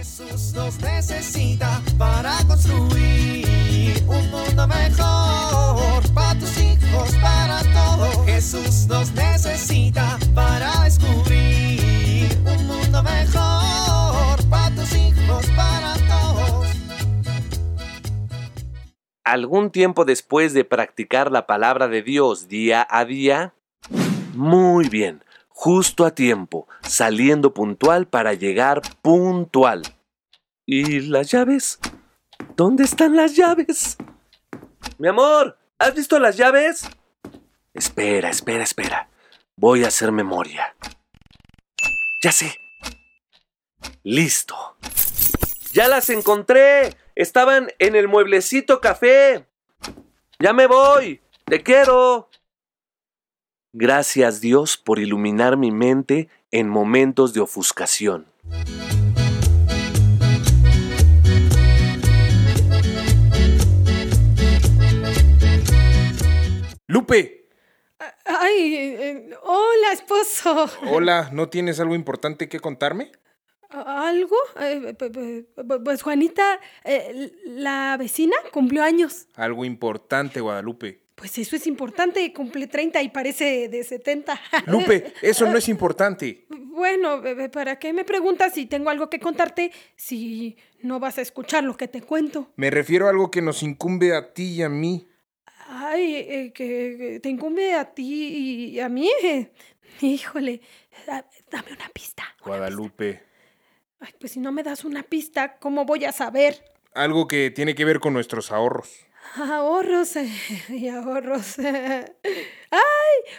Jesús nos necesita para construir un mundo mejor para tus hijos, para todos. Jesús nos necesita para descubrir un mundo mejor para tus hijos, para todos. Algún tiempo después de practicar la palabra de Dios día a día, muy bien, justo a tiempo, saliendo puntual para llegar puntual. ¿Y las llaves? ¿Dónde están las llaves? Mi amor, ¿has visto las llaves? Espera, espera, espera. Voy a hacer memoria. Ya sé. Listo. Ya las encontré. Estaban en el mueblecito café. Ya me voy. Te quiero. Gracias Dios por iluminar mi mente en momentos de ofuscación. Lupe, Ay, eh, hola, esposo. hola, ¿no tienes algo importante que contarme? ¿Algo? Eh, p- Pues Juanita, eh, la vecina, cumplió años. Algo importante, Guadalupe. Pues eso es importante, cumple 30 y parece de 70. Lupe, eso no es importante. Bueno, bebé, ¿para qué me preguntas si tengo algo que contarte si no vas a escuchar lo que te cuento? Me refiero a algo que nos incumbe a ti y a mí. Ay, eh, que que te incumbe a ti y a mí. Híjole, da- dame una pista. una Guadalupe. pista. Ay, pues si no me das una pista, ¿cómo voy a saber? Algo que tiene que ver con nuestros ahorros. Ahorros eh, y ahorros. ¡Ay!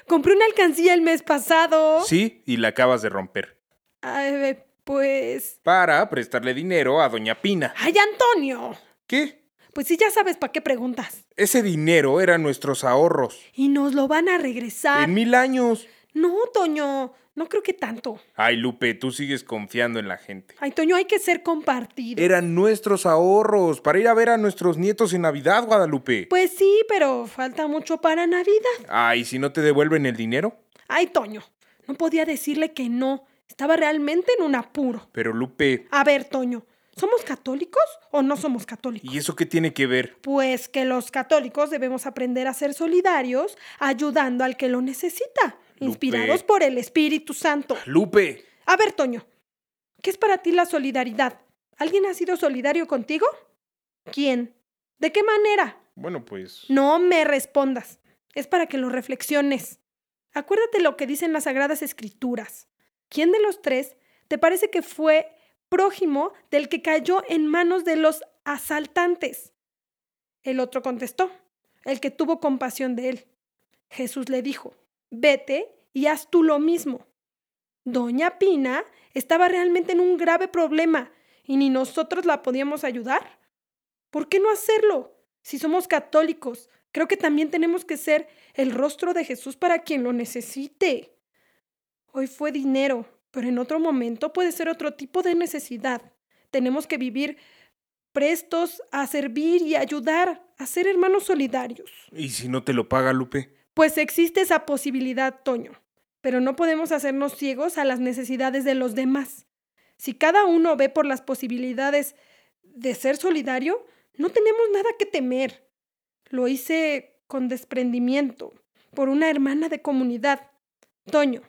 Compré una alcancía el mes pasado. Sí, y la acabas de romper. Ay, pues. Para prestarle dinero a Doña Pina. ¡Ay, Antonio! ¿Qué? Pues sí, ya sabes para qué preguntas. Ese dinero eran nuestros ahorros. Y nos lo van a regresar. En mil años. No, Toño, no creo que tanto. Ay, Lupe, tú sigues confiando en la gente. Ay, Toño, hay que ser compartido. Eran nuestros ahorros para ir a ver a nuestros nietos en Navidad, Guadalupe. Pues sí, pero falta mucho para Navidad. Ay, si no te devuelven el dinero. Ay, Toño, no podía decirle que no. Estaba realmente en un apuro. Pero Lupe, A ver, Toño, ¿somos católicos o no somos católicos? ¿y eso qué tiene que ver? Pues que los católicos debemos aprender a ser solidarios, ayudando al que lo necesita, inspirados por el Espíritu Santo. Lupe, A ver, Toño, ¿qué es para ti la solidaridad? ¿Alguien ha sido solidario contigo? ¿Quién? ¿De qué manera? bueno, pues... No me respondas. Es para que lo reflexiones. Acuérdate lo que dicen las Sagradas Escrituras. ¿Quién de los tres te parece que fue prójimo del que cayó en manos de los asaltantes? El otro contestó, el que tuvo compasión de él. Jesús le dijo, vete y haz tú lo mismo. Doña Pina estaba realmente en un grave problema y ni nosotros la podíamos ayudar. ¿Por qué no hacerlo? Si somos católicos, creo que también tenemos que ser el rostro de Jesús para quien lo necesite. Hoy fue dinero, pero en otro momento puede ser otro tipo de necesidad. Tenemos que vivir prestos a servir y ayudar, a ser hermanos solidarios. ¿Y si no te lo paga, Lupe? Pues existe esa posibilidad, Toño, pero no podemos hacernos ciegos a las necesidades de los demás. Si cada uno ve por las posibilidades de ser solidario, no tenemos nada que temer. Lo hice con desprendimiento, por una hermana de comunidad. Toño,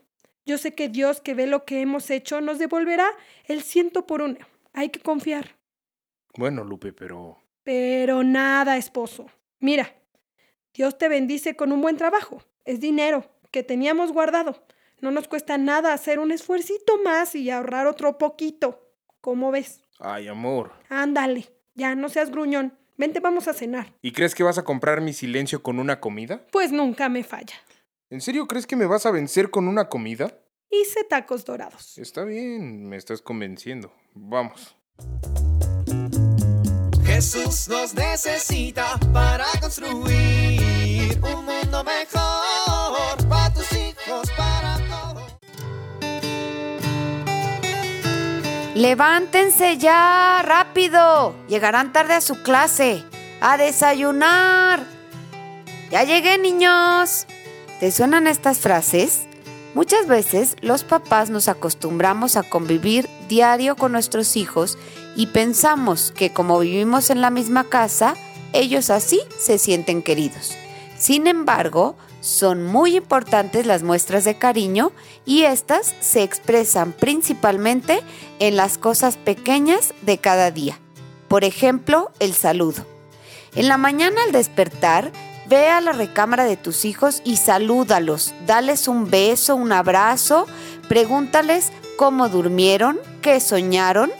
yo sé que Dios que ve lo que hemos hecho nos devolverá el ciento por uno. Hay que confiar. Bueno, Lupe, pero... Pero nada, esposo. Mira, Dios te bendice con un buen trabajo. Es dinero que teníamos guardado. No nos cuesta nada hacer un esfuercito más y ahorrar otro poquito. ¿Cómo ves? Ay, amor. Ándale, ya no seas gruñón. Vente, vamos a cenar. ¿Y crees que vas a comprar mi silencio con una comida? Pues nunca me falla. ¿En serio crees que me vas a vencer con una comida? Hice tacos dorados. Está bien, me estás convenciendo. Vamos. Jesús nos necesita para construir un mundo mejor para tus hijos, para todos. Levántense ya, rápido. Llegarán tarde a su clase. A desayunar. Ya llegué, niños. ¿Te suenan estas frases? Muchas veces los papás nos acostumbramos a convivir diario con nuestros hijos y pensamos que como vivimos en la misma casa, ellos así se sienten queridos. Sin embargo, son muy importantes las muestras de cariño y estas se expresan principalmente en las cosas pequeñas de cada día. Por ejemplo, el saludo. En la mañana al despertar, ve a la recámara de tus hijos y salúdalos, dales un beso, un abrazo, pregúntales cómo durmieron, qué soñaron.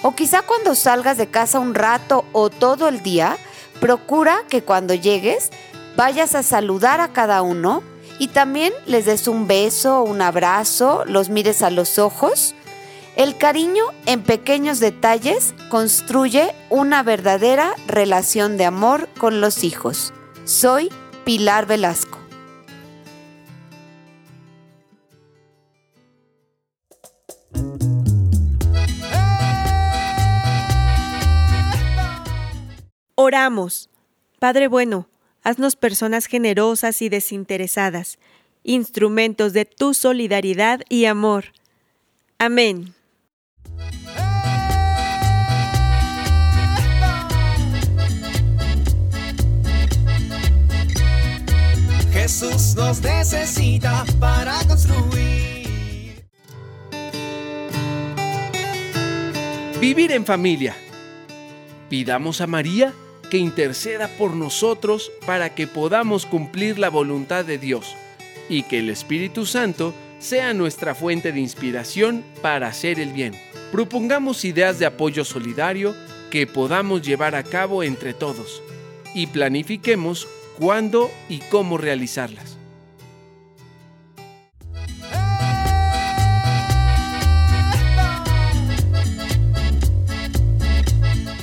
O quizá cuando salgas de casa un rato o todo el día, procura que cuando llegues vayas a saludar a cada uno y también les des un beso, un abrazo, los mires a los ojos. El cariño en pequeños detalles construye una verdadera relación de amor con los hijos. Soy Pilar Velasco. Oramos. Padre bueno, haznos personas generosas y desinteresadas, instrumentos de tu solidaridad y amor. Amén. Jesús nos necesita para construir. Vivir en familia. Pidamos a María que interceda por nosotros para que podamos cumplir la voluntad de Dios y que el Espíritu Santo sea nuestra fuente de inspiración para hacer el bien. Propongamos ideas de apoyo solidario que podamos llevar a cabo entre todos y planifiquemos cuándo y cómo realizarlas.